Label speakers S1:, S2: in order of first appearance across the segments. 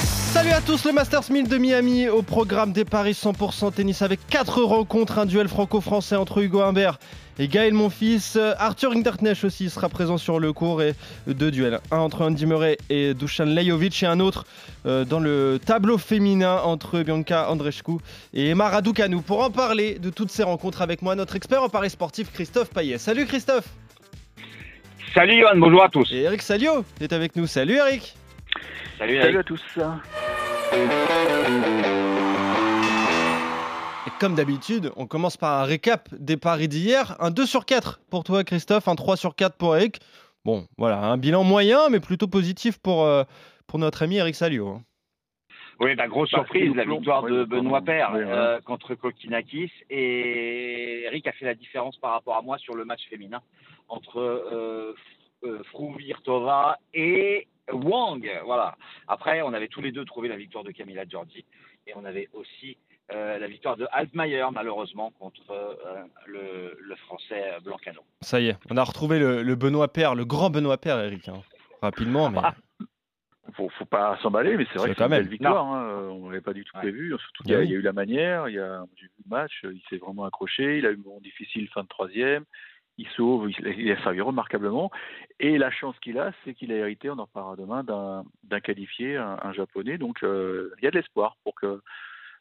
S1: Salut à tous, le Masters 1000 de Miami au programme des paris 100% tennis avec 4 rencontres, un duel franco-français entre Hugo Humbert et Gaël Monfils. Arthur Hinderknecht aussi sera présent sur le cours et deux duels. Un entre Andy Murray et Dusan Lajovic et un autre euh, dans le tableau féminin entre Bianca Andreescu et Emma Raducanu. Pour en parler de toutes ces rencontres avec moi, notre expert en paris sportif Christophe Payet. Salut Christophe
S2: Salut Johan, bonjour à tous.
S1: Et Eric Salio est avec nous. Salut Eric
S2: Salut, Eric.
S3: Salut à tous.
S1: Et comme d'habitude, on commence par un récap des paris d'hier. Un 2 sur 4 pour toi, Christophe, un 3 sur 4 pour Eric. Bon, voilà, un bilan moyen, mais plutôt positif pour, euh, pour notre ami Eric Salio. hein.
S2: Oui, bah, grosse surprise, la victoire de Benoît
S3: voilà.
S2: euh, contre Kokinakis. Et Eric a fait la différence par rapport à moi sur le match féminin entre euh, euh, et Wang. Voilà. Après, on avait tous les deux trouvé la victoire de Camila Giorgi. Et on avait aussi euh, la victoire de Altmaier, malheureusement, contre euh, le, le français Blancano.
S1: Ça y est, on a retrouvé le, le Benoît Père, le grand Benoît Père, Eric. hein. Rapidement, mais
S3: Ah, Faut, faut pas s'emballer, mais c'est vrai que c'est une belle victoire. hein. Euh, On l'avait pas du tout
S2: Ouais.
S3: prévu. Surtout
S1: Ah
S3: qu'il y, a-
S1: oui.
S3: il y a eu la manière. Il y a, j'ai vu le match. Il s'est vraiment accroché. Il a eu un moment difficile fin de troisième. Il sauve. Il, a servi remarquablement. Et la chance qu'il a, c'est qu'il a hérité, on en reparlera demain, d'un, qualifié, un, japonais. Donc euh, il y a de l'espoir pour que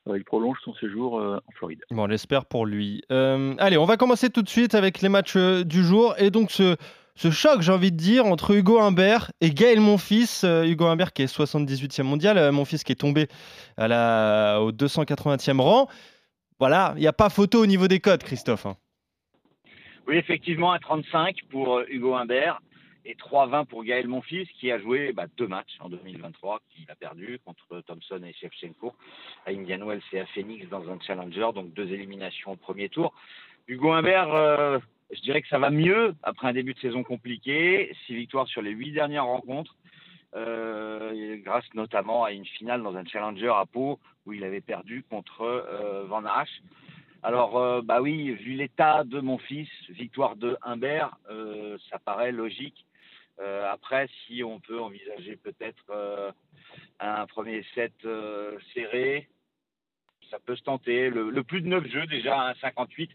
S3: euh, il prolonge son séjour euh, en Floride.
S1: bon, on l'espère pour lui. Allez, on va commencer tout de suite avec les matchs du jour. Et donc, ce, ce choc, j'ai envie de dire, entre Hugo Humbert et Gaël Monfils. Euh, Hugo Humbert qui est 78e mondial, euh, Monfils qui est tombé à la, au 280e rang. Voilà, il n'y a pas photo au niveau des codes, Christophe. hein.
S2: Oui, effectivement, un 35 pour euh, Hugo Humbert et 3,20 pour Gaël Monfils, qui a joué bah, deux matchs en 2023, qu'il a perdu contre Thompson et Shevchenko à Indian Wells et à Phoenix dans un challenger, donc deux éliminations au premier tour. Hugo Humbert, euh, je dirais que ça va mieux après un début de saison compliqué, six victoires sur les huit dernières rencontres, euh, grâce notamment à une finale dans un challenger à Pau où il avait perdu contre Van Hache. Alors, euh, bah oui, vu l'état de mon fils, victoire de Humbert, euh, ça paraît logique. Euh, après, si on peut envisager peut-être un premier set serré, ça peut se tenter. Le, plus de 9 jeux, déjà, un 58,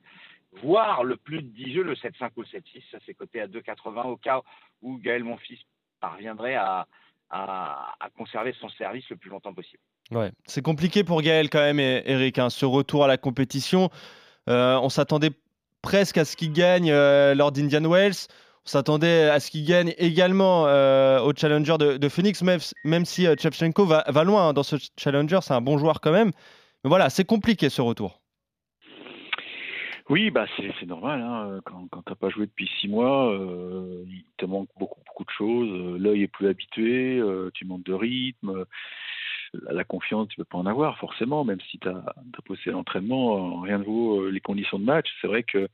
S2: voire le plus de 10 jeux, le 7-5 ou le 7-6, ça c'est coté à 2,80 au cas où Gaël Monfils parviendrait à, à, à conserver son service le plus longtemps possible.
S1: Ouais, c'est compliqué pour Gaël quand même, Eric, hein, ce retour à la compétition. Euh, on s'attendait presque à ce qu'il gagne euh, lors d'Indian Wells. On s'attendait à ce qu'il gagne également euh, au Challenger de, Phoenix, même, si Shevchenko va, loin hein, dans ce Challenger, c'est un bon joueur quand même. Voilà, c'est compliqué ce retour.
S3: Oui, bah c'est normal. Hein. Quand, quand t'as pas joué depuis six mois, il te manque beaucoup beaucoup de choses. L'œil est plus habitué, tu manques de rythme. La, confiance, tu peux pas en avoir forcément, même si tu as, posé l'entraînement, euh, rien ne vaut euh, les conditions de match. C'est vrai que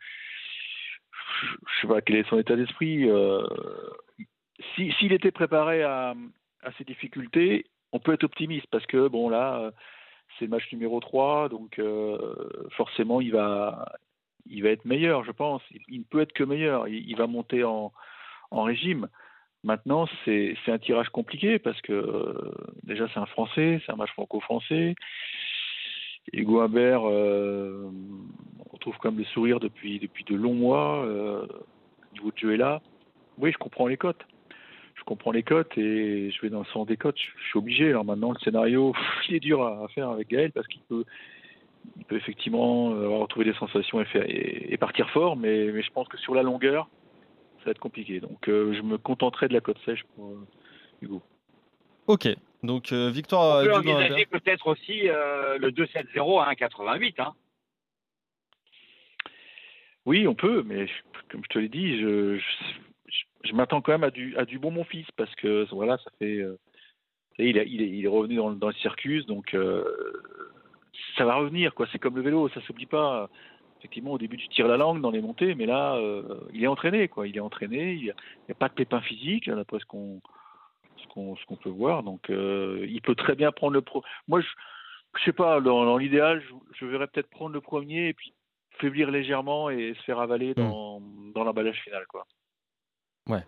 S3: je je sais pas quel est son état d'esprit. euh, si- S'il était préparé à, à ces difficultés, on peut être optimiste parce que bon là, euh, c'est le match numéro 3, donc forcément il va il va être meilleur, je pense. Il, ne peut être que meilleur. Il, va monter en régime. Maintenant, c'est un tirage compliqué parce que euh, déjà c'est un Français, c'est un match franco-français. Hugo Humbert, euh, on trouve quand même le sourire depuis depuis de longs mois. Euh, niveau de jeu est là. Oui, je comprends les cotes. Je comprends les cotes et je vais dans le sens des cotes. Je, suis obligé. Alors maintenant, le scénario, il est dur à, faire avec Gaël parce qu'il peut effectivement euh, avoir retrouvé des sensations et, partir fort, mais je pense que sur la longueur, ça va être compliqué. Donc euh, je me contenterai de la côte sèche pour euh, Hugo.
S1: Ok, donc euh, victoire
S2: On peut envisager peut-être aussi euh, le 2-7-0 à 1,88. Hein.
S3: Oui, on peut, mais comme je te l'ai dit, je, je, je- je m'attends quand même à du, à du bon mon fils parce que voilà, ça fait. euh, il, a- il est, il est revenu dans, le- dans le circus, donc euh, ça va revenir. quoi. C'est comme le vélo, ça s'oublie pas. Effectivement, au début, tu tires la langue dans les montées, mais là, euh, il est entraîné. quoi. Il est entraîné, il n'y a, il y a pas de pépin physique, d'après ce qu'on ce qu'on ce qu'on peut voir. Donc, euh, il peut très bien prendre le pro. Moi, je, je sais pas, dans, dans l'idéal, je, je verrais peut-être prendre le premier et puis faiblir légèrement et se faire avaler dans, dans l'emballage final, quoi.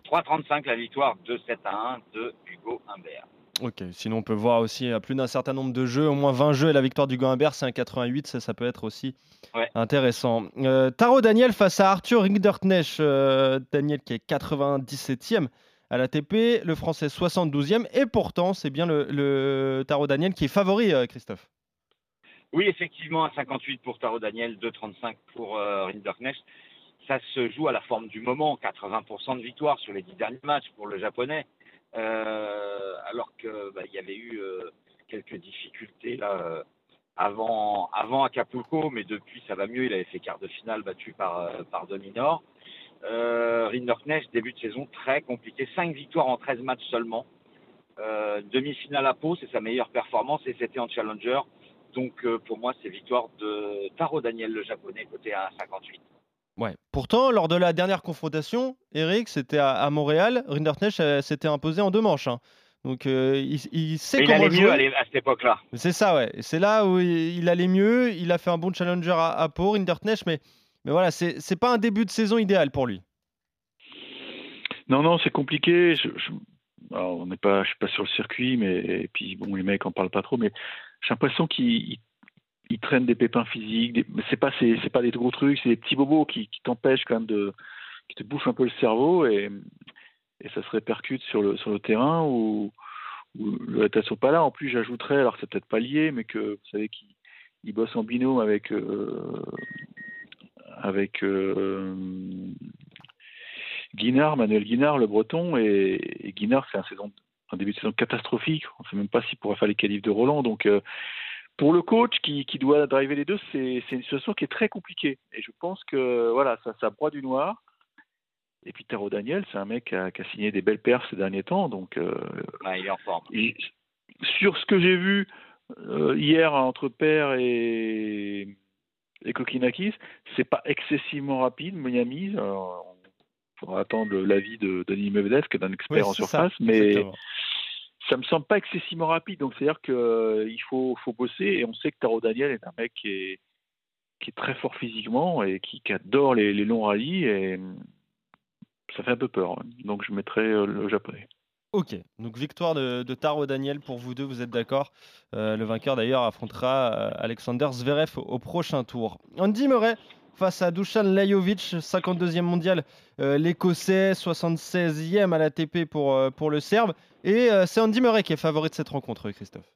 S2: 3,35 la victoire de 7 à 1 de Hugo Humbert.
S1: Ok, sinon on peut voir aussi à plus d'un certain nombre de jeux, au moins 20 jeux et la victoire du Humbert, c'est un 88, ça, ça peut être aussi
S2: Ouais.
S1: intéressant. Euh, Taro Daniel face à Arthur Rinderknecht, euh, Daniel qui est 97e à l'ATP, le français 72e, et pourtant c'est bien le, le Taro Daniel qui est favori, euh, Christophe.
S2: Oui, effectivement, à 58 pour Taro Daniel, 2,35 pour euh, Rinderknecht. Ça se joue à la forme du moment, 80% de victoire sur les 10 derniers matchs pour le japonais. Euh, alors que bah, il y avait eu euh, quelques difficultés euh, avant, avant Acapulco, mais depuis ça va mieux. Il avait fait quart de finale battu par, par Dominor. Euh, Rinderknecht, début de saison très compliqué, 5 victoires en 13 matchs seulement. Demi-finale à Pau, c'est sa meilleure performance et c'était en challenger. Donc pour moi, c'est victoire de Taro Daniel, le japonais, côté à 58.
S1: Ouais. Pourtant, lors de la dernière confrontation, Eric, c'était à, à Montréal, Rinderknecht euh, s'était imposé en deux manches. hein. Donc euh, il, il sait
S2: Mais il
S1: comment
S2: allait
S1: jouer.
S2: mieux à cette époque-là.
S1: C'est ça, ouais. C'est là où il, il allait mieux. Il a fait un bon challenger à, à Pau, Rinderknecht, mais, mais voilà, c'est c'est pas un début de saison idéal pour lui.
S3: Non, non, c'est compliqué. Je, je- alors, on n'est pas, je suis pas sur le circuit, mais et puis bon, les mecs en parlent pas trop, mais j'ai l'impression qu'ils ils- traînent des pépins physiques. Des, c'est pas, c'est, pas des gros trucs, c'est des petits bobos qui, t'empêchent quand même de, qui te bouffent un peu le cerveau et, ça se répercute sur le sur le terrain où, où le sont pas là. En plus, j'ajouterais, alors c'est peut-être pas lié, mais que vous savez qu'ils ils bossent en binôme avec euh, avec euh, Guinard, Manuel Guinard, le breton, et, Guinard, c'est un début de saison catastrophique. On ne sait même pas s'il pourra faire les qualifs de Roland. Donc, euh, pour le coach qui, qui doit driver les deux, c'est une situation qui est très compliquée. Et je pense que voilà, ça, ça broie du noir. Et puis Taro Daniel, c'est un mec qui a, qui a signé des belles perfs ces derniers temps. Donc, euh,
S2: Ouais, il est en forme.
S3: et sur ce que j'ai vu euh, hier entre Père et, et Kokinakis, c'est pas excessivement rapide, Miami. Alors, il faudra attendre l'avis de Denis Medvedev, qui est un expert
S1: Ouais,
S3: en
S1: ça,
S3: surface, mais
S1: exactement.
S3: Ça me semble pas excessivement rapide. Donc c'est-à-dire qu'il faut, faut bosser, et on sait que Taro Daniel est un mec qui est, très fort physiquement et qui, adore les, longs rallyes, et ça fait un peu peur. Donc je mettrai euh, le japonais.
S1: Ok, donc victoire de, Taro Daniel pour vous deux, vous êtes d'accord Euh, Le vainqueur d'ailleurs affrontera euh, Alexander Zverev au prochain tour. Andy Murray face à Dusan Lajovic, 52e mondial, euh, l'Écossais, 76e à l'ATP pour, euh, pour le Serbe. Et euh, c'est Andy Murray qui est favori de cette rencontre, Christophe.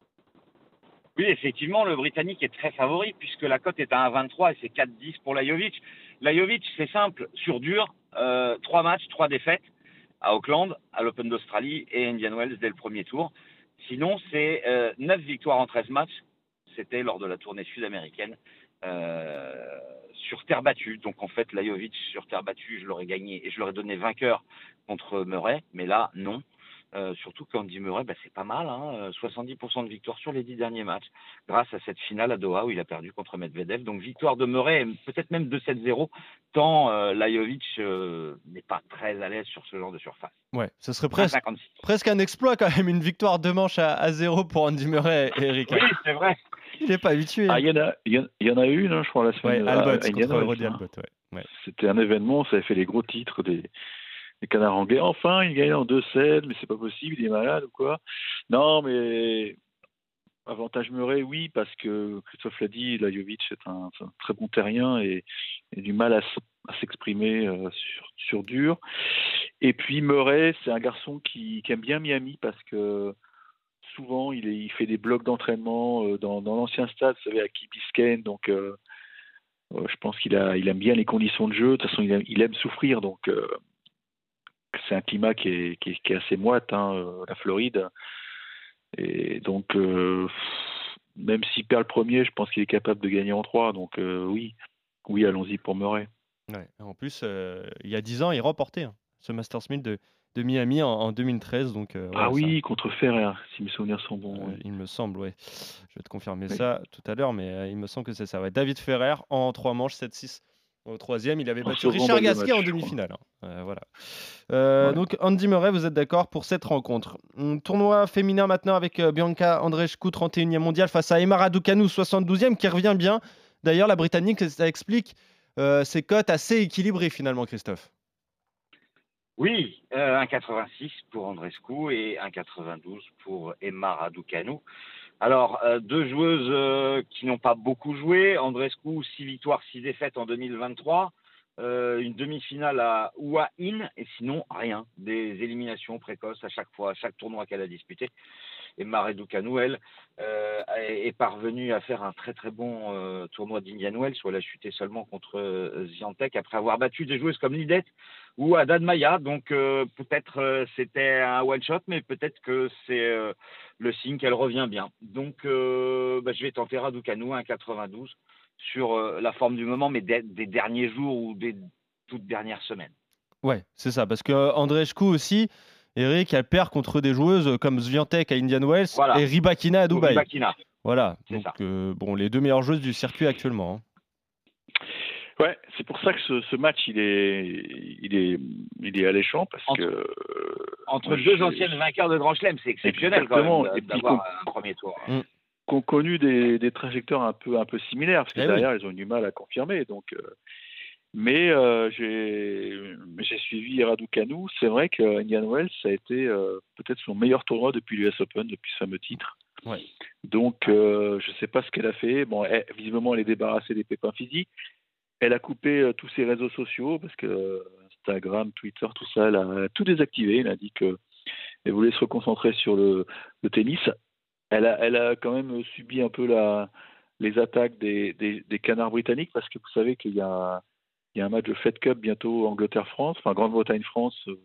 S2: Oui, effectivement, le Britannique est très favori puisque la cote est à 1,23 et c'est 4,10 pour Lajovic. Lajovic, c'est simple, sur dur, euh, trois matchs, trois défaites à Auckland, à l'Open d'Australie et Indian Wells dès le premier tour. Sinon, c'est euh, 9 victoires en 13 matchs. C'était lors de la tournée sud-américaine terre battue. Donc en fait, Lajovic sur terre battue, je l'aurais gagné et je l'aurais donné vainqueur contre Murray. Mais là, non. Euh, surtout qu'Andy Murray, bah, c'est pas mal, hein, euh, 70% de victoire sur les 10 derniers matchs, grâce à cette finale à Doha où il a perdu contre Medvedev. Donc victoire de Murray, peut-être même 2-7-0, tant euh, Lajovic euh, n'est pas très à l'aise sur ce genre de surface.
S1: Ouais, ce serait presque,
S2: 56.
S1: presque un exploit quand même, une victoire deux manches à, à zéro pour Andy Murray et Eric.
S2: Oui, c'est vrai.
S1: Il n'est pas habitué.
S3: Ah, il y en a, y en- a une, hein, je crois, la
S1: ouais,
S3: semaine à-
S1: Albot. Albot. Ouais. Ouais.
S3: C'était un événement, ça avait fait les gros titres des, des canards anglais. Enfin, il gagne en 2-7, mais c'est pas possible, il est malade ou quoi. Non, mais avantage Murray, oui, parce que Christophe l'a dit, Lajovic est un, très bon terrien et, du mal à, s'exprimer euh, sur, dur. Et puis Murray, c'est un garçon qui, aime bien Miami parce que souvent il, fait des blocs d'entraînement euh, dans, l'ancien stade, vous savez, à Key Biscayne, donc euh, je pense qu'il il aime bien les conditions de jeu. De toute façon, il aime, souffrir, donc c'est un climat qui est, qui est, qui est assez moite, hein, euh, la Floride. Et donc, euh, même s'il perd le premier, je pense qu'il est capable de gagner en trois. Donc euh, oui, oui, allons-y pour Murray.
S1: Ouais. En plus, euh, il y a 10 ans, il remportait hein, ce Masters 1000 de, de Miami en, en 2013. Donc, euh,
S3: ah
S1: ça-
S3: oui, contre Ferrer, si mes souvenirs sont bons.
S1: Euh,
S3: ouais.
S1: Il me semble, ouais. Je vais te confirmer
S3: Oui.
S1: ça tout à l'heure, mais euh, il me semble que c'est ça. Ouais. David Ferrer en 3 manches, 7-6, Au troisième, il avait
S3: En
S1: battu Richard Gasquet en
S3: match,
S1: demi-finale. hein. Euh, voilà. Euh,
S3: Ouais.
S1: Donc Andy Murray, vous êtes d'accord pour cette rencontre? Hum, Tournoi féminin maintenant avec euh, Bianca Andreescu, 31e mondial, face à Emma Raducanu, 72e, qui revient bien. D'ailleurs, la Britannique, ça explique euh, ses cotes assez équilibrées finalement, Christophe.
S2: Oui, euh, 1,86 pour Andrescu et 1,92 pour Emma Raducanu. Alors, euh, deux joueuses euh, qui n'ont pas beaucoup joué. Andrescu, 6 victoires, 6 défaites en 2023. Euh, une demi-finale à Hua In et sinon rien. Des éliminations précoces à chaque fois, à chaque tournoi qu'elle a disputé. Emma Raducanu, elle, euh, est parvenue à faire un très très bon euh, tournoi d'Indian Wells où elle a chuté seulement contre euh, Ziantec après avoir battu des joueuses comme Lidette ou Haddad Maya. Donc euh, peut-être c'était un one shot, mais peut-être que c'est le signe qu'elle revient bien. Donc bah, je vais tenter Raducanu à 1,92 sur la forme du moment, mais des, derniers jours ou des toutes dernières semaines.
S1: Ouais, c'est ça, parce que Andreescu aussi, Eric, elle perd contre des joueuses comme Swiatek à Indian Wells
S2: Voilà.
S1: et Ribakina à Dubaï.
S2: Bakina.
S1: Voilà, donc
S2: ça.
S1: euh, bon, les deux meilleures joueuses du circuit actuellement. hein.
S3: Ouais, c'est pour ça que ce, ce match il est, il est, il est alléchant parce
S2: Entre-
S3: que euh,
S2: Entre
S3: moi,
S2: deux anciennes vainqueurs de Grand Chelem, c'est exceptionnel
S3: Exactement.
S2: quand
S3: Et
S2: même
S3: puis
S2: d'avoir
S3: qu'on-
S2: un premier tour.
S3: qu'on connu des, des trajectoires un peu un peu similaires parce que
S1: Eh oui.
S3: derrière ils ont eu du mal à confirmer donc euh, mais euh, j'ai suivi Raducanu. C'est vrai que Indian Wells ça a été euh, peut-être son meilleur tournoi depuis l'US Open depuis ce fameux titre.
S1: Ouais.
S3: donc euh, je sais pas ce qu'elle a fait. Bon elle- visiblement elle est débarrassée des pépins physiques. Elle a coupé tous ses réseaux sociaux parce que Instagram Twitter tout ça elle a tout désactivé. Elle a dit que elle voulait se reconcentrer sur le, le tennis. Elle a, elle a quand même subi un peu la, les attaques des, des, des canards britanniques parce que vous savez qu'il y a, il y a un match de Fed Cup bientôt Angleterre-France, enfin Grande-Bretagne-France, euh,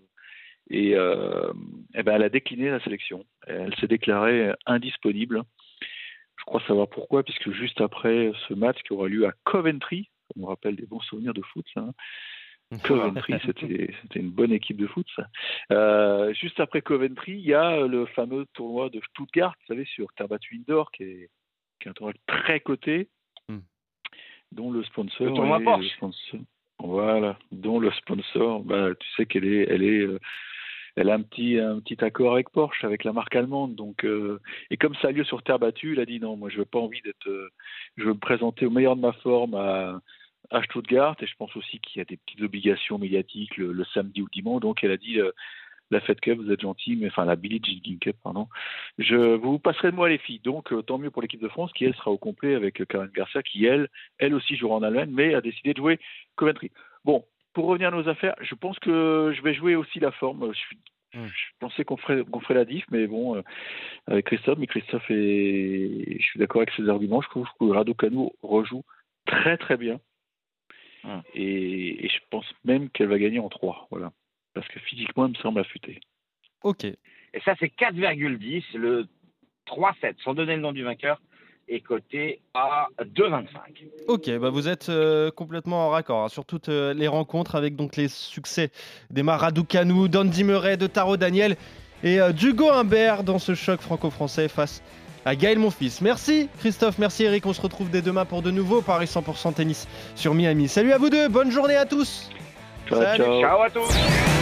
S3: et, euh, eh ben elle a décliné la sélection. Elle s'est déclarée indisponible. Je crois savoir pourquoi, puisque juste après ce match qui aura lieu à Coventry, ça nous rappelle des bons souvenirs de foot, ça, hein, Coventry, c'était une bonne équipe de foot, ça. Euh, juste après Coventry, il y a le fameux tournoi de Stuttgart, vous savez, sur terre battue indoor, qui est, qui est un tournoi très coté,
S1: Hmm.
S3: dont le sponsor.
S2: Le tournoi
S3: est-
S2: Porsche.
S3: le sponsor- voilà, dont le sponsor, bah, tu sais qu'elle est, elle est, euh, elle a un petit, un petit accord avec Porsche, avec la marque allemande. Donc, euh, et comme ça a lieu sur terre battue, il a dit non, moi je veux pas envie d'être, euh, je veux me présenter au meilleur de ma forme à, à Stuttgart et je pense aussi qu'il y a des petites obligations médiatiques le, samedi ou dimanche. Donc elle a dit la Fed Cup, vous êtes gentil, mais enfin la Billie Jean Cup, pardon. Je vous passerai de moi les filles. Donc euh, tant mieux pour l'équipe de France qui elle sera au complet avec euh, Karen Garcia qui elle, elle aussi jouera en Allemagne, mais a décidé de jouer Coventry. Bon, pour revenir à nos affaires, je pense que je vais jouer aussi la forme. Je, suis,
S1: Mm.
S3: je pensais qu'on ferait, qu'on ferait la diff, mais bon, euh, avec Christophe, mais Christophe est, je suis d'accord avec ses arguments. Je trouve que Raducanu rejoue très très bien.
S2: Mm.
S3: Et, et je pense même qu'elle va gagner en 3. Voilà. Parce que physiquement, elle me semble affûtée.
S1: Ok.
S2: Et ça, c'est 4,10. Le 3-7, sans donner le nom du vainqueur, est coté à 2,25.
S1: Ok, bah vous êtes euh, complètement en raccord hein, sur toutes euh, les rencontres avec donc les succès d'Emma Raducanu, d'Andy Murray, de Taro Daniel et euh, d'Hugo Humbert dans ce choc franco-français face à Gaël Monfils. Merci Christophe, merci Eric, on se retrouve dès demain pour de nouveaux Paris 100% tennis sur Miami. Salut à vous deux, bonne journée à tous
S3: ciao.
S2: Ciao à tous